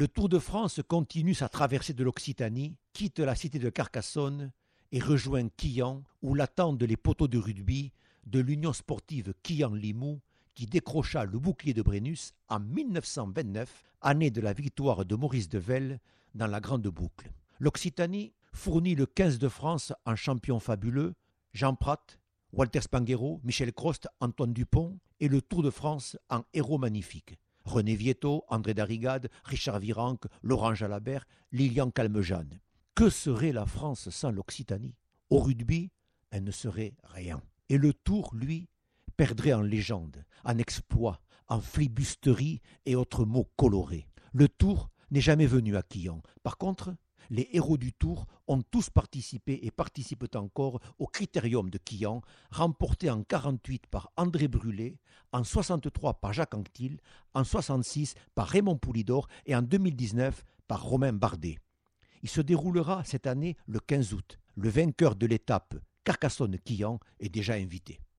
Le Tour de France continue sa traversée de l'Occitanie, quitte la cité de Carcassonne et rejoint Quillan, où l'attendent les poteaux de rugby de l'Union sportive Quillan-Limoux, qui décrocha le bouclier de Brennus en 1929, année de la victoire de Maurice Devel dans la Grande Boucle. L'Occitanie fournit le 15 de France en champion fabuleux, Jean Prat, Walter Spanghero, Michel Crost, Antoine Dupont, et le Tour de France en héros magnifique. René Vietto, André Darrigade, Richard Virenque, Laurent Jalabert, Lilian Calmejane. Que serait la France sans l'Occitanie? Au rugby, elle ne serait rien. Et le Tour, lui, perdrait en légende, en exploit, en flibusterie et autres mots colorés. Le Tour n'est jamais venu à Quillan. Par contre, les héros du Tour ont tous participé et participent encore au Critérium de Quillan, remporté en 48 par André Brûlé, en 63 par Jacques Anquetil, en 66 par Raymond Poulidor et en 2019 par Romain Bardet. Il se déroulera cette année le 15 août. Le vainqueur de l'étape Carcassonne-Quillan est déjà invité.